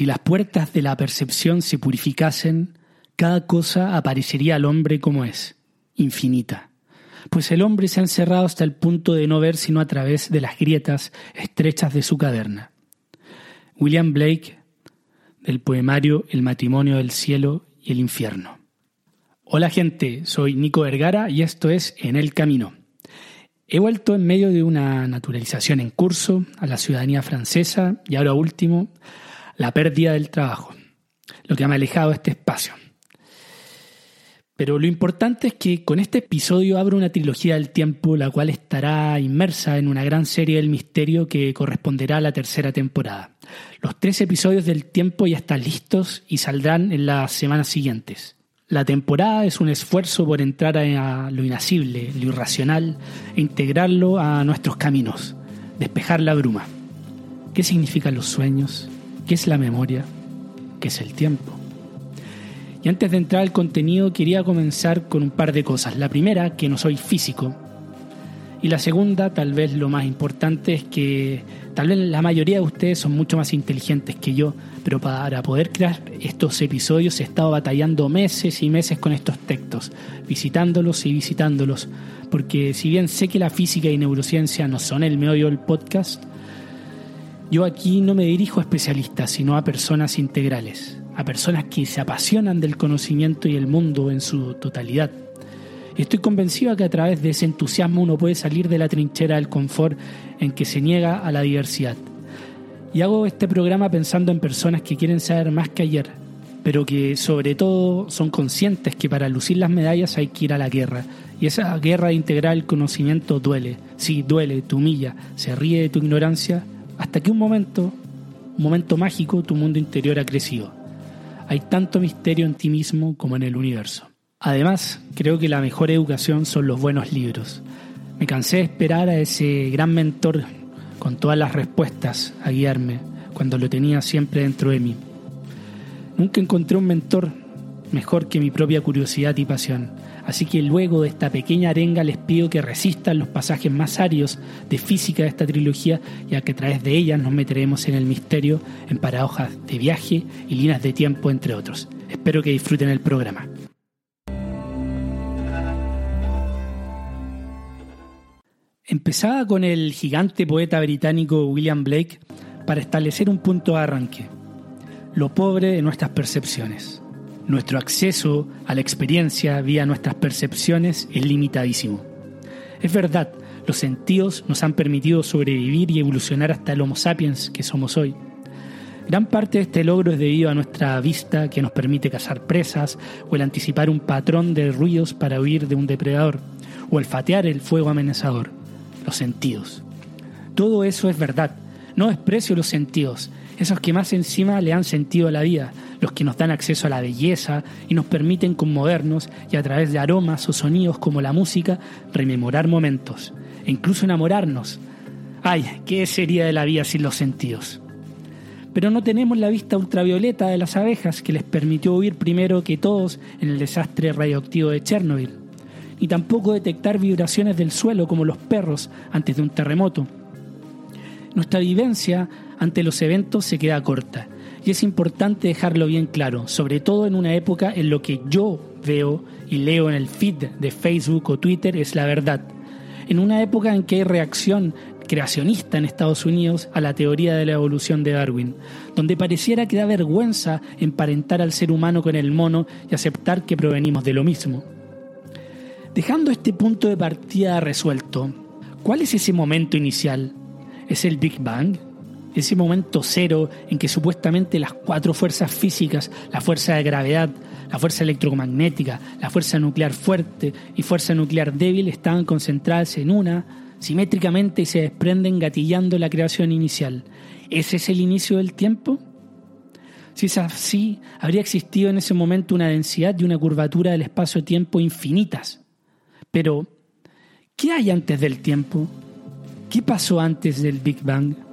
Si las puertas de la percepción se purificasen, cada cosa aparecería al hombre como es, infinita. Pues el hombre se ha encerrado hasta el punto de no ver sino a través de las grietas estrechas de su caverna. William Blake, del poemario El matrimonio del cielo y el infierno. Hola gente, soy Nico Vergara y esto es En el Camino. He vuelto en medio de una naturalización en curso a la ciudadanía francesa y ahora último, la pérdida del trabajo, lo que me ha alejado este espacio. Pero lo importante es que con este episodio abro una trilogía del tiempo, la cual estará inmersa en una gran serie del misterio que corresponderá a la tercera temporada. Los tres episodios del tiempo ya están listos y saldrán en las semanas siguientes. La temporada es un esfuerzo por entrar a lo inasible, lo irracional, e integrarlo a nuestros caminos, despejar la bruma. ¿Qué significan los sueños? ¿Qué es la memoria? ¿Qué es el tiempo? Y antes de entrar al contenido quería comenzar con un par de cosas. La primera, que no soy físico. Y la segunda, tal vez lo más importante, es que tal vez la mayoría de ustedes son mucho más inteligentes que yo, pero para poder crear estos episodios he estado batallando meses y meses con estos textos, visitándolos y visitándolos, porque si bien sé que la física y neurociencia no son el meollo del podcast, yo aquí no me dirijo a especialistas, sino a personas integrales a personas que se apasionan del conocimiento y el mundo en su totalidad. Estoy convencido de que a través de ese entusiasmo uno puede salir de la trinchera del confort en que se niega a la diversidad. Y hago este programa pensando en personas que quieren saber más que ayer, pero que sobre todo son conscientes que para lucir las medallas hay que ir a la guerra. Y esa guerra de integrar el conocimiento duele. Sí, duele, te humilla, se ríe de tu ignorancia, hasta que un momento, un momento mágico, tu mundo interior ha crecido. Hay tanto misterio en ti mismo como en el universo. Además, creo que la mejor educación son los buenos libros. Me cansé de esperar a ese gran mentor con todas las respuestas a guiarme cuando lo tenía siempre dentro de mí. Nunca encontré un mentor mejor que mi propia curiosidad y pasión. Así que luego de esta pequeña arenga les pido que resistan los pasajes más arios de física de esta trilogía, ya que a través de ellas nos meteremos en el misterio, en paradojas de viaje y líneas de tiempo, entre otros. Espero que disfruten el programa. Empezaba con el gigante poeta británico William Blake para establecer un punto de arranque, lo pobre de nuestras percepciones. Nuestro acceso a la experiencia vía nuestras percepciones es limitadísimo. Es verdad, los sentidos nos han permitido sobrevivir y evolucionar hasta el Homo sapiens que somos hoy. Gran parte de este logro es debido a nuestra vista que nos permite cazar presas o el anticipar un patrón de ruidos para huir de un depredador o olfatear el fuego amenazador, los sentidos. Todo eso es verdad. No desprecio los sentidos, esos que más encima le han sentido a la vida, los que nos dan acceso a la belleza y nos permiten conmovernos y a través de aromas o sonidos como la música rememorar momentos e incluso enamorarnos. Ay, ¿qué sería de la vida sin los sentidos? Pero no tenemos la vista ultravioleta de las abejas que les permitió huir primero que todos en el desastre radioactivo de Chernobyl, ni tampoco detectar vibraciones del suelo como los perros antes de un terremoto. Nuestra vivencia ante los eventos se queda corta y es importante dejarlo bien claro, sobre todo en una época en lo que yo veo y leo en el feed de Facebook o Twitter es la verdad. En una época en que hay reacción creacionista en Estados Unidos a la teoría de la evolución de Darwin, donde pareciera que da vergüenza emparentar al ser humano con el mono y aceptar que provenimos de lo mismo. Dejando este punto de partida resuelto, ¿cuál es ese momento inicial? ¿Es el Big Bang? Ese momento cero en que supuestamente las cuatro fuerzas físicas, la fuerza de gravedad, la fuerza electromagnética, la fuerza nuclear fuerte y fuerza nuclear débil estaban concentradas en una, simétricamente y se desprenden gatillando la creación inicial. ¿Ese es el inicio del tiempo? Si es así, habría existido en ese momento una densidad y una curvatura del espacio-tiempo infinitas. Pero, ¿qué hay antes del tiempo? ¿Qué pasó antes del Big Bang?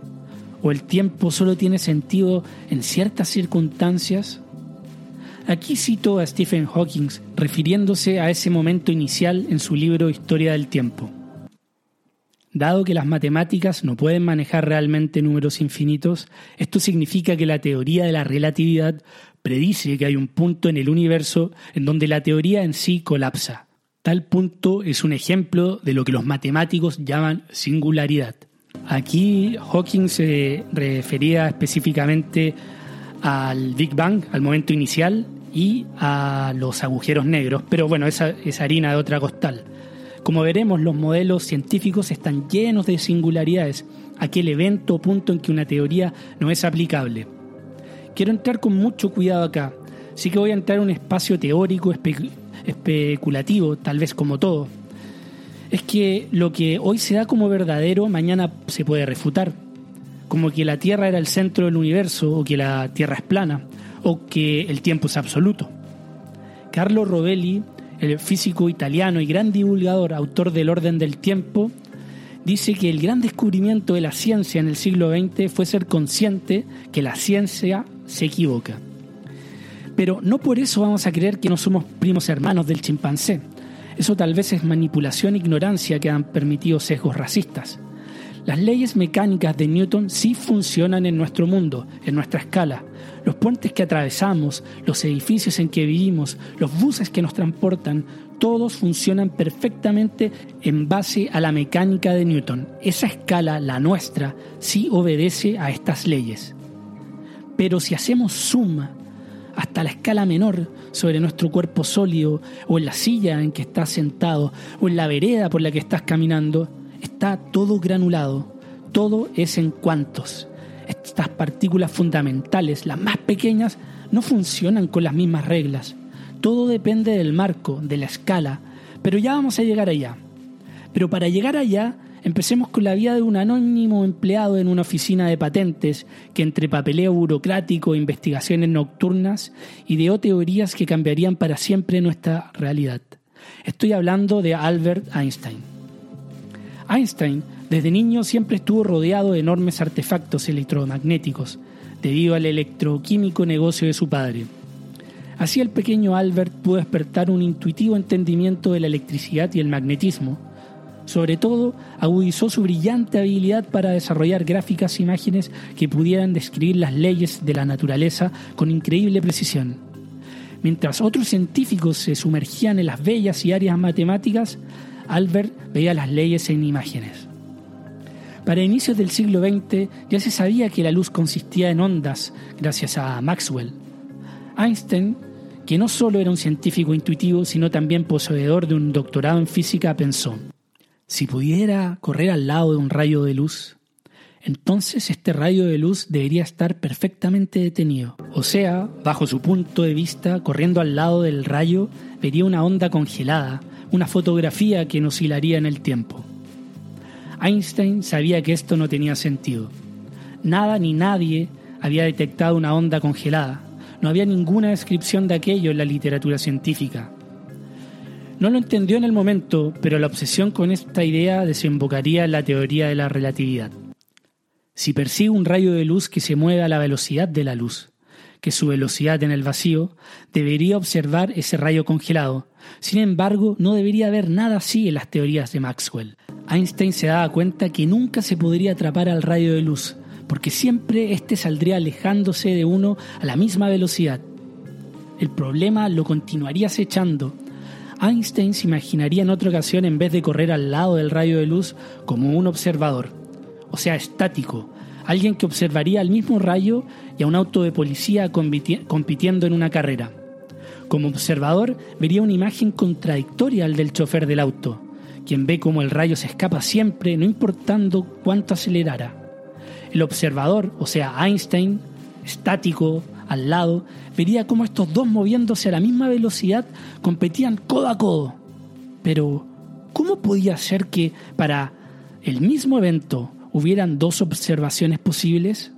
O el tiempo solo tiene sentido en ciertas circunstancias? Aquí cito a Stephen Hawking refiriéndose a ese momento inicial en su libro Historia del Tiempo. Dado que las matemáticas no pueden manejar realmente números infinitos, esto significa que la teoría de la relatividad predice que hay un punto en el universo en donde la teoría en sí colapsa. Tal punto es un ejemplo de lo que los matemáticos llaman singularidad. Aquí Hawking se refería específicamente al Big Bang, al momento inicial, y a los agujeros negros, pero bueno, esa es harina de otra costal. Como veremos, los modelos científicos están llenos de singularidades, aquel evento o punto en que una teoría no es aplicable. Quiero entrar con mucho cuidado acá, sí que voy a entrar en un espacio teórico especulativo, tal vez como todo. Es que lo que hoy se da como verdadero, mañana se puede refutar. Como que la Tierra era el centro del universo, o que la Tierra es plana, o que el tiempo es absoluto. Carlo Rovelli, el físico italiano y gran divulgador, autor del Orden del Tiempo, dice que el gran descubrimiento de la ciencia en el siglo XX fue ser consciente que la ciencia se equivoca. Pero no por eso vamos a creer que no somos primos hermanos del chimpancé. Eso tal vez es manipulación e ignorancia que han permitido sesgos racistas. Las leyes mecánicas de Newton sí funcionan en nuestro mundo, en nuestra escala. Los puentes que atravesamos, los edificios en que vivimos, los buses que nos transportan, todos funcionan perfectamente en base a la mecánica de Newton. Esa escala, la nuestra, sí obedece a estas leyes. Pero si hacemos suma hasta la escala menor sobre nuestro cuerpo sólido, o en la silla en que estás sentado, o en la vereda por la que estás caminando, está todo granulado, todo es en cuantos. Estas partículas fundamentales, las más pequeñas, no funcionan con las mismas reglas. Todo depende del marco, de la escala, pero ya vamos a llegar allá. Pero para llegar allá Empecemos con la vida de un anónimo empleado en una oficina de patentes que entre papeleo burocrático, e investigaciones nocturnas, ideó teorías que cambiarían para siempre nuestra realidad. Estoy hablando de Albert Einstein. Einstein desde niño siempre estuvo rodeado de enormes artefactos electromagnéticos, debido al electroquímico negocio de su padre. Así el pequeño Albert pudo despertar un intuitivo entendimiento de la electricidad y el magnetismo, sobre todo, agudizó su brillante habilidad para desarrollar gráficas e imágenes que pudieran describir las leyes de la naturaleza con increíble precisión. Mientras otros científicos se sumergían en las bellas y áreas matemáticas, Albert veía las leyes en imágenes. Para inicios del siglo XX ya se sabía que la luz consistía en ondas gracias a Maxwell. Einstein, que no solo era un científico intuitivo, sino también poseedor de un doctorado en física, pensó, si pudiera correr al lado de un rayo de luz, entonces este rayo de luz debería estar perfectamente detenido. O sea, bajo su punto de vista, corriendo al lado del rayo, vería una onda congelada, una fotografía que no oscilaría en el tiempo. Einstein sabía que esto no tenía sentido. Nada ni nadie había detectado una onda congelada. No había ninguna descripción de aquello en la literatura científica. No lo entendió en el momento, pero la obsesión con esta idea desembocaría en la teoría de la relatividad. Si percibe un rayo de luz que se mueve a la velocidad de la luz, que su velocidad en el vacío, debería observar ese rayo congelado. Sin embargo, no debería haber nada así en las teorías de Maxwell. Einstein se daba cuenta que nunca se podría atrapar al rayo de luz, porque siempre éste saldría alejándose de uno a la misma velocidad. El problema lo continuaría acechando Einstein se imaginaría en otra ocasión en vez de correr al lado del rayo de luz como un observador, o sea, estático, alguien que observaría al mismo rayo y a un auto de policía compitiendo en una carrera. Como observador vería una imagen contradictoria al del chofer del auto, quien ve cómo el rayo se escapa siempre, no importando cuánto acelerara. El observador, o sea, Einstein, estático, al lado, vería cómo estos dos moviéndose a la misma velocidad competían codo a codo. Pero, ¿cómo podía ser que para el mismo evento hubieran dos observaciones posibles?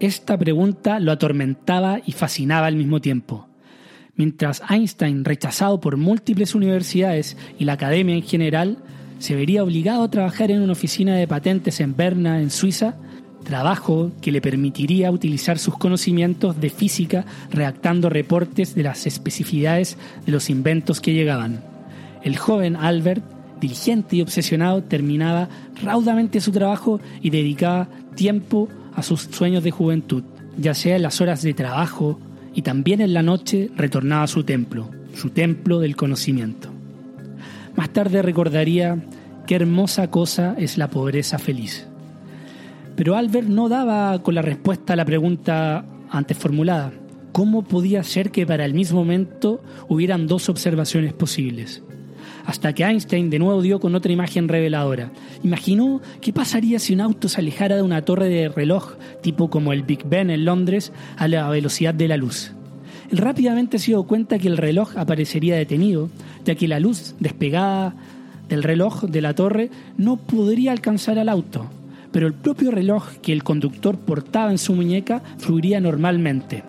Esta pregunta lo atormentaba y fascinaba al mismo tiempo. Mientras Einstein, rechazado por múltiples universidades y la academia en general, se vería obligado a trabajar en una oficina de patentes en Berna, en Suiza, trabajo que le permitiría utilizar sus conocimientos de física redactando reportes de las especificidades de los inventos que llegaban. El joven Albert diligente y obsesionado, terminaba raudamente su trabajo y dedicaba tiempo a sus sueños de juventud, ya sea en las horas de trabajo y también en la noche retornaba a su templo, su templo del conocimiento. Más tarde recordaría qué hermosa cosa es la pobreza feliz. Pero Albert no daba con la respuesta a la pregunta antes formulada. ¿Cómo podía ser que para el mismo momento hubieran dos observaciones posibles? Hasta que Einstein de nuevo dio con otra imagen reveladora. Imaginó qué pasaría si un auto se alejara de una torre de reloj tipo como el Big Ben en Londres a la velocidad de la luz. Él rápidamente se dio cuenta que el reloj aparecería detenido, ya que la luz despegada del reloj de la torre no podría alcanzar al auto, pero el propio reloj que el conductor portaba en su muñeca fluiría normalmente.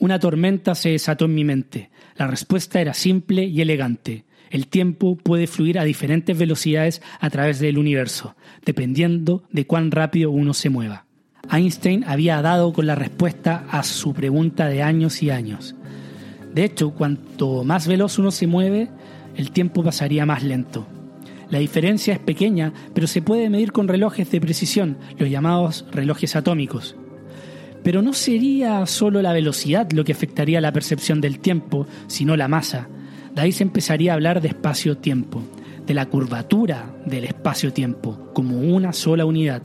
Una tormenta se desató en mi mente. La respuesta era simple y elegante. El tiempo puede fluir a diferentes velocidades a través del universo, dependiendo de cuán rápido uno se mueva. Einstein había dado con la respuesta a su pregunta de años y años. De hecho, cuanto más veloz uno se mueve, el tiempo pasaría más lento. La diferencia es pequeña, pero se puede medir con relojes de precisión, los llamados relojes atómicos. Pero no sería solo la velocidad lo que afectaría la percepción del tiempo, sino la masa. De ahí se empezaría a hablar de espacio-tiempo, de la curvatura del espacio-tiempo, como una sola unidad.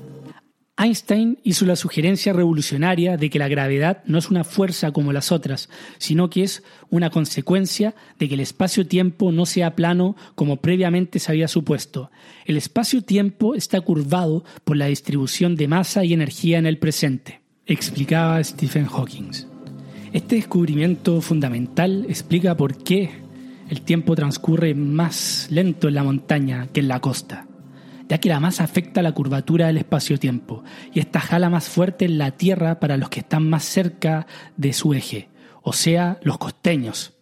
Einstein hizo la sugerencia revolucionaria de que la gravedad no es una fuerza como las otras, sino que es una consecuencia de que el espacio-tiempo no sea plano como previamente se había supuesto. El espacio-tiempo está curvado por la distribución de masa y energía en el presente, explicaba Stephen Hawking. Este descubrimiento fundamental explica por qué el tiempo transcurre más lento en la montaña que en la costa ya que la masa afecta la curvatura del espacio-tiempo, y esta jala más fuerte en la Tierra para los que están más cerca de su eje, o sea, los costeños.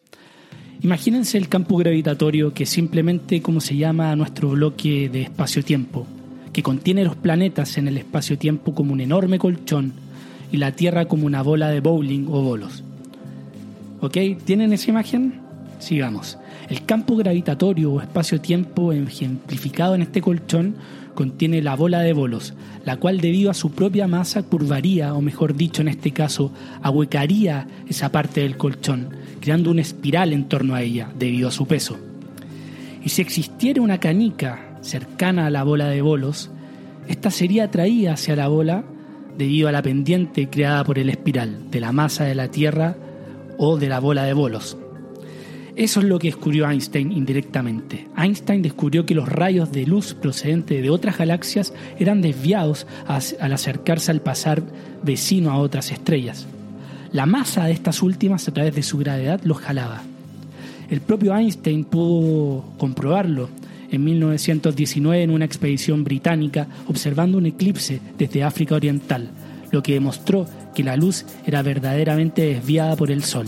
Imagínense el campo gravitatorio que simplemente como se llama nuestro bloque de espacio-tiempo, que contiene los planetas en el espacio-tiempo como un enorme colchón y la Tierra como una bola de bowling o bolos. ¿Ok? ¿Tienen esa imagen? Sigamos. El campo gravitatorio o espacio-tiempo ejemplificado en este colchón contiene la bola de bolos, la cual debido a su propia masa curvaría, o mejor dicho en este caso, ahuecaría esa parte del colchón, creando una espiral en torno a ella debido a su peso. Y si existiera una canica cercana a la bola de bolos, esta sería atraída hacia la bola debido a la pendiente creada por el espiral de la masa de la Tierra o de la bola de bolos. Eso es lo que descubrió Einstein indirectamente. Einstein descubrió que los rayos de luz procedentes de otras galaxias eran desviados al acercarse al pasar vecino a otras estrellas. La masa de estas últimas a través de su gravedad los jalaba. El propio Einstein pudo comprobarlo en 1919 en una expedición británica observando un eclipse desde África Oriental, lo que demostró que la luz era verdaderamente desviada por el Sol.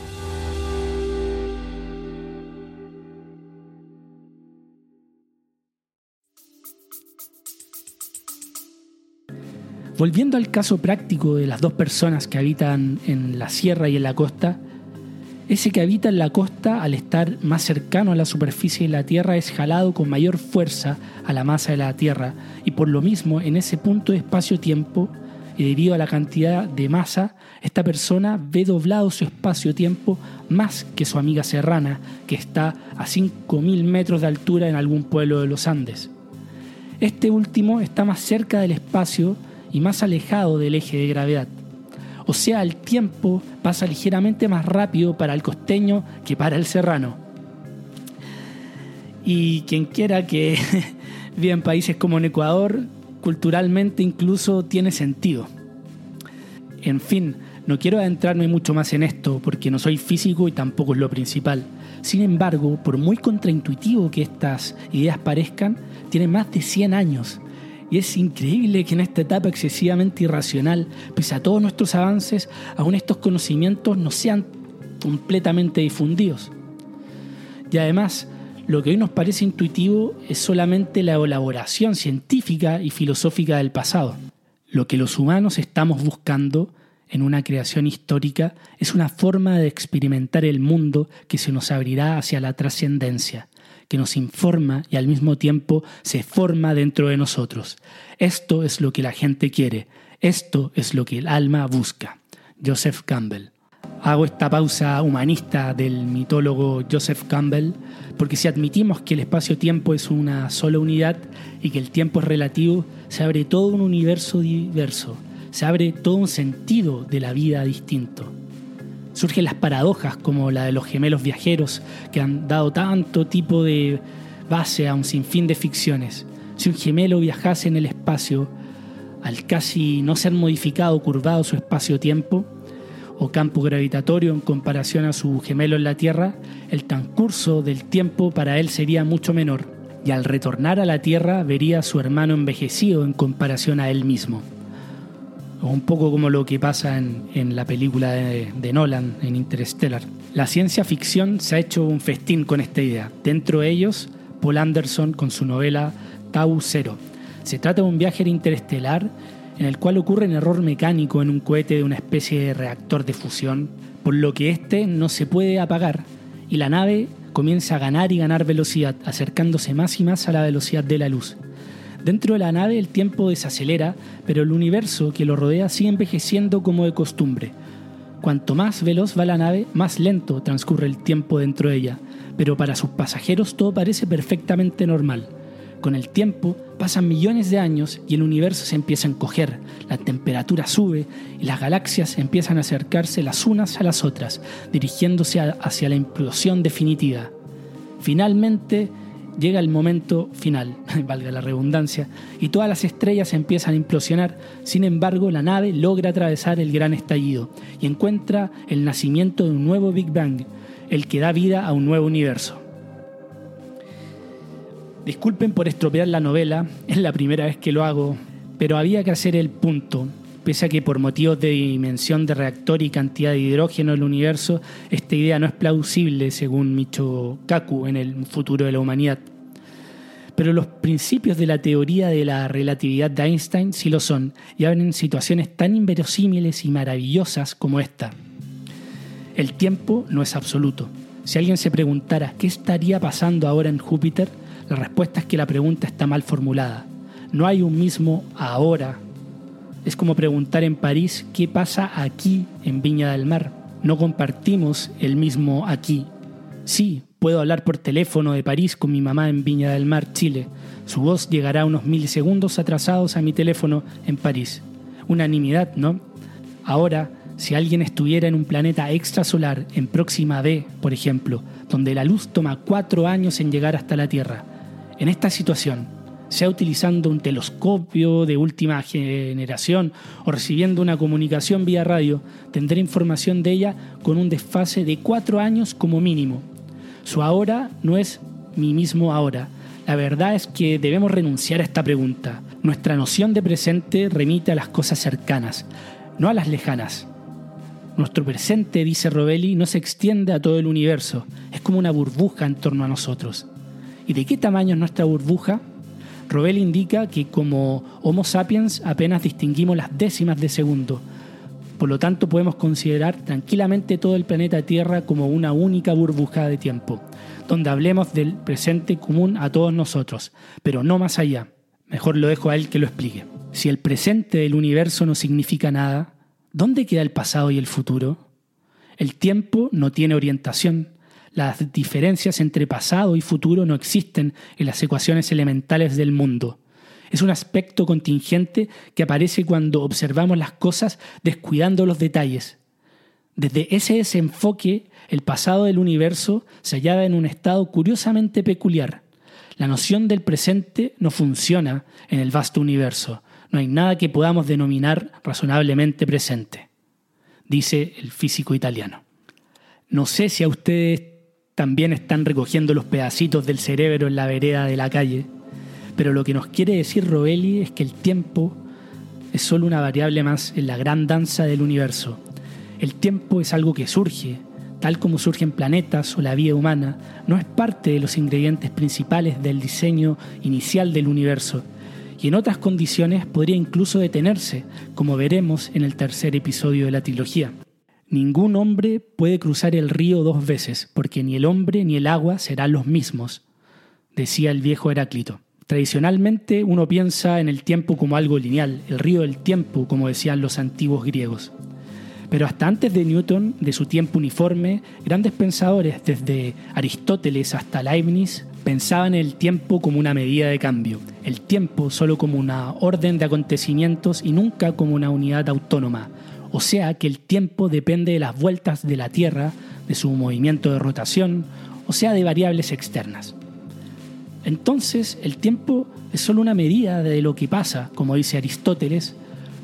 Volviendo al caso práctico de las dos personas que habitan en la sierra y en la costa, ese que habita en la costa, al estar más cercano a la superficie de la Tierra, es jalado con mayor fuerza a la masa de la Tierra y por lo mismo en ese punto de espacio-tiempo y debido a la cantidad de masa, esta persona ve doblado su espacio-tiempo más que su amiga serrana, que está a 5.000 metros de altura en algún pueblo de los Andes. Este último está más cerca del espacio y más alejado del eje de gravedad. O sea, el tiempo pasa ligeramente más rápido para el costeño que para el serrano. Y quien quiera que viva en países como en Ecuador, culturalmente incluso tiene sentido. En fin, no quiero adentrarme mucho más en esto porque no soy físico y tampoco es lo principal, Sin embargo, por muy contraintuitivo que estas ideas parezcan, tienen más de 100 años. Y es increíble que en esta etapa excesivamente irracional, pese a todos nuestros avances, aún estos conocimientos no sean completamente difundidos. Y además, lo que hoy nos parece intuitivo es solamente la elaboración científica y filosófica del pasado. Lo que los humanos estamos buscando en una creación histórica es una forma de experimentar el mundo que se nos abrirá hacia la trascendencia, que nos informa y al mismo tiempo se forma dentro de nosotros. Esto es lo que la gente quiere, esto es lo que el alma busca. Joseph Campbell. Hago esta pausa humanista del mitólogo Joseph Campbell porque si admitimos que el espacio-tiempo es una sola unidad y que el tiempo es relativo, se abre todo un universo diverso se abre todo un sentido de la vida distinto. Surgen las paradojas como la de los gemelos viajeros que han dado tanto tipo de base a un sinfín de ficciones. Si un gemelo viajase en el espacio, al casi no ser modificado curvado su espacio-tiempo, o campo gravitatorio en comparación a su gemelo en la Tierra, el transcurso del tiempo para él sería mucho menor, y al retornar a la Tierra vería a su hermano envejecido en comparación a él mismo un poco como lo que pasa en, la película de, Nolan, en Interstellar. La ciencia ficción se ha hecho un festín con esta idea. Dentro de ellos, Paul Anderson con su novela Tau Zero. Se trata de un viaje interestelar en el cual ocurre un error mecánico en un cohete de una especie de reactor de fusión, por lo que éste no se puede apagar y la nave comienza a ganar y ganar velocidad, acercándose más y más a la velocidad de la luz. Dentro de la nave el tiempo desacelera, pero el universo que lo rodea sigue envejeciendo como de costumbre. Cuanto más veloz va la nave, más lento transcurre el tiempo dentro de ella, pero para sus pasajeros todo parece perfectamente normal. Con el tiempo pasan millones de años y el universo se empieza a encoger, la temperatura sube y las galaxias empiezan a acercarse las unas a las otras, dirigiéndose hacia la implosión definitiva. Finalmente, llega el momento final, valga la redundancia, y todas las estrellas empiezan a implosionar. Sin embargo, la nave logra atravesar el gran estallido y encuentra el nacimiento de un nuevo Big Bang, el que da vida a un nuevo universo. Disculpen por estropear la novela, es la primera vez que lo hago, pero había que hacer el punto Pese a que por motivos de dimensión de reactor y cantidad de hidrógeno en el universo, esta idea no es plausible según Micho Kaku en el futuro de la humanidad. Pero los principios de la teoría de la relatividad de Einstein sí lo son y abren situaciones tan inverosímiles y maravillosas como esta. El tiempo no es absoluto. Si alguien se preguntara qué estaría pasando ahora en Júpiter, la respuesta es que la pregunta está mal formulada. No hay un mismo ahora es como preguntar en París qué pasa aquí en Viña del Mar. No compartimos el mismo aquí. Sí, puedo hablar por teléfono de París con mi mamá en Viña del Mar, Chile. Su voz llegará unos milisegundos atrasados a mi teléfono en París. Unanimidad, ¿no? Ahora, si alguien estuviera en un planeta extrasolar, en Próxima B, por ejemplo, donde la luz toma cuatro años en llegar hasta la Tierra, en esta situación, sea utilizando un telescopio de última generación o recibiendo una comunicación vía radio, tendré información de ella con un desfase de cuatro años como mínimo. Su ahora no es mi mismo ahora. La verdad es que debemos renunciar a esta pregunta. Nuestra noción de presente remite a las cosas cercanas, no a las lejanas. Nuestro presente, dice Robelli, no se extiende a todo el universo, es como una burbuja en torno a nosotros. ¿Y de qué tamaño es nuestra burbuja? Robel indica que como Homo sapiens apenas distinguimos las décimas de segundo. Por lo tanto, podemos considerar tranquilamente todo el planeta Tierra como una única burbuja de tiempo, donde hablemos del presente común a todos nosotros, pero no más allá. Mejor lo dejo a él que lo explique. Si el presente del universo no significa nada, ¿dónde queda el pasado y el futuro? El tiempo no tiene orientación, las diferencias entre pasado y futuro no existen en las ecuaciones elementales del mundo. Es un aspecto contingente que aparece cuando observamos las cosas descuidando los detalles. Desde ese desenfoque, el pasado del universo se hallaba en un estado curiosamente peculiar. La noción del presente no funciona en el vasto universo. No hay nada que podamos denominar razonablemente presente, dice el físico italiano. No sé si a ustedes también están recogiendo los pedacitos del cerebro en la vereda de la calle. Pero lo que nos quiere decir Rovelli es que el tiempo es solo una variable más en la gran danza del universo. El tiempo es algo que surge, tal como surgen planetas o la vida humana, no es parte de los ingredientes principales del diseño inicial del universo, y en otras condiciones podría incluso detenerse, como veremos en el tercer episodio de la trilogía. Ningún hombre puede cruzar el río dos veces, porque ni el hombre ni el agua serán los mismos, decía el viejo Heráclito. Tradicionalmente uno piensa en el tiempo como algo lineal, el río del tiempo, como decían los antiguos griegos. Pero hasta antes de Newton, de su tiempo uniforme, grandes pensadores, desde Aristóteles hasta Leibniz, pensaban en el tiempo como una medida de cambio, el tiempo solo como una orden de acontecimientos y nunca como una unidad autónoma, o sea que el tiempo depende de las vueltas de la Tierra, de su movimiento de rotación, o sea de variables externas. Entonces, el tiempo es solo una medida de lo que pasa, como dice Aristóteles,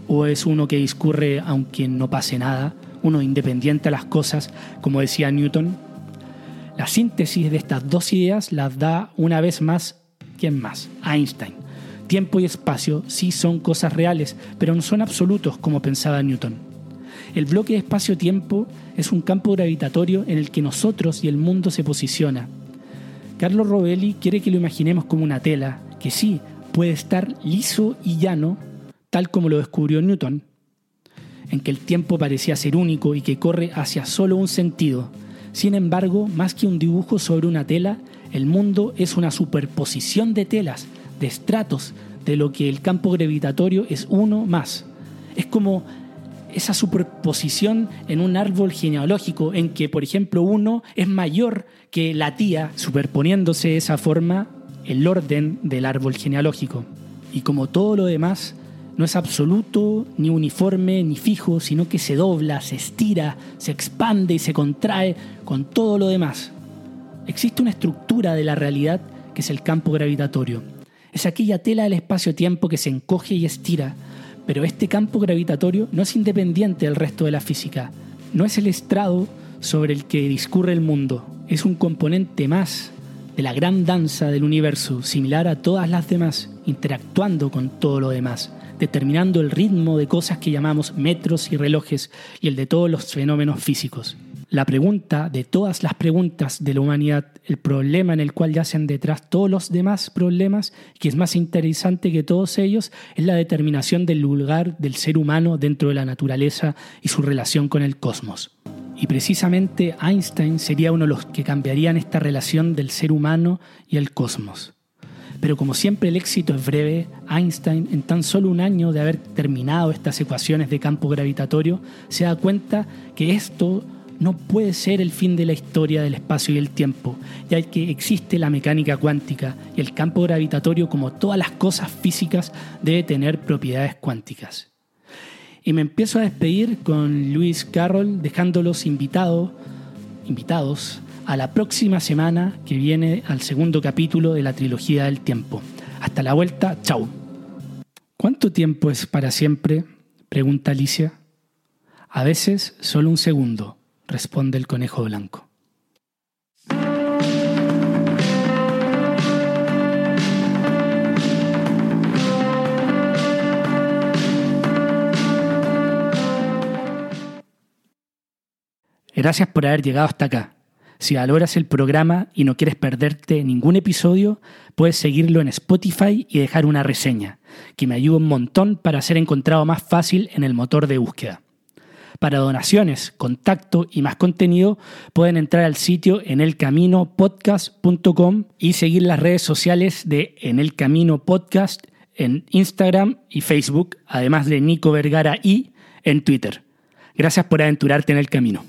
o es uno que discurre aunque no pase nada, uno independiente a las cosas, como decía Newton. La síntesis de estas dos ideas las da una vez más, ¿quién más? Einstein. Tiempo y espacio sí son cosas reales, pero no son absolutos como pensaba Newton. El bloque de espacio-tiempo es un campo gravitatorio en el que nosotros y el mundo se posiciona. Carlos Rovelli quiere que lo imaginemos como una tela, que sí, puede estar liso y llano, tal como lo descubrió Newton, en que el tiempo parecía ser único y que corre hacia solo un sentido. Sin embargo, más que un dibujo sobre una tela, el mundo es una superposición de telas, de estratos, de lo que el campo gravitatorio es uno más. Es como esa superposición en un árbol genealógico en que, por ejemplo, uno es mayor que la tía, superponiéndose esa forma el orden del árbol genealógico. Y como todo lo demás, no es absoluto, ni uniforme, ni fijo, sino que se dobla, se estira, se expande y se contrae con todo lo demás. Existe una estructura de la realidad que es el campo gravitatorio. Es aquella tela del espacio-tiempo que se encoge y estira, pero este campo gravitatorio no es independiente del resto de la física, no es el estrado sobre el que discurre el mundo, es un componente más de la gran danza del universo, similar a todas las demás, interactuando con todo lo demás, determinando el ritmo de cosas que llamamos metros y relojes y el de todos los fenómenos físicos. La pregunta de todas las preguntas de la humanidad, el problema en el cual yacen detrás todos los demás problemas, que es más interesante que todos ellos, es la determinación del lugar del ser humano dentro de la naturaleza y su relación con el cosmos. Y precisamente Einstein sería uno de los que cambiarían esta relación del ser humano y el cosmos. Pero como siempre el éxito es breve, Einstein, en tan solo un año de haber terminado estas ecuaciones de campo gravitatorio, se da cuenta que esto no puede ser el fin de la historia del espacio y el tiempo, ya que existe la mecánica cuántica y el campo gravitatorio, como todas las cosas físicas, debe tener propiedades cuánticas. Y me empiezo a despedir con Luis Carroll, dejándolos invitados, invitados a la próxima semana que viene al segundo capítulo de la trilogía del tiempo. Hasta la vuelta, chao. ¿Cuánto tiempo es para siempre? pregunta Alicia. A veces solo un segundo responde el conejo blanco. Gracias por haber llegado hasta acá. Si valoras el programa y no quieres perderte ningún episodio, puedes seguirlo en Spotify y dejar una reseña, que me ayuda un montón para ser encontrado más fácil en el motor de búsqueda. Para donaciones, contacto y más contenido, pueden entrar al sitio enelcaminopodcast.com y seguir las redes sociales de En el Camino Podcast en Instagram y Facebook, además de Nico Vergara y en Twitter. Gracias por aventurarte en el camino.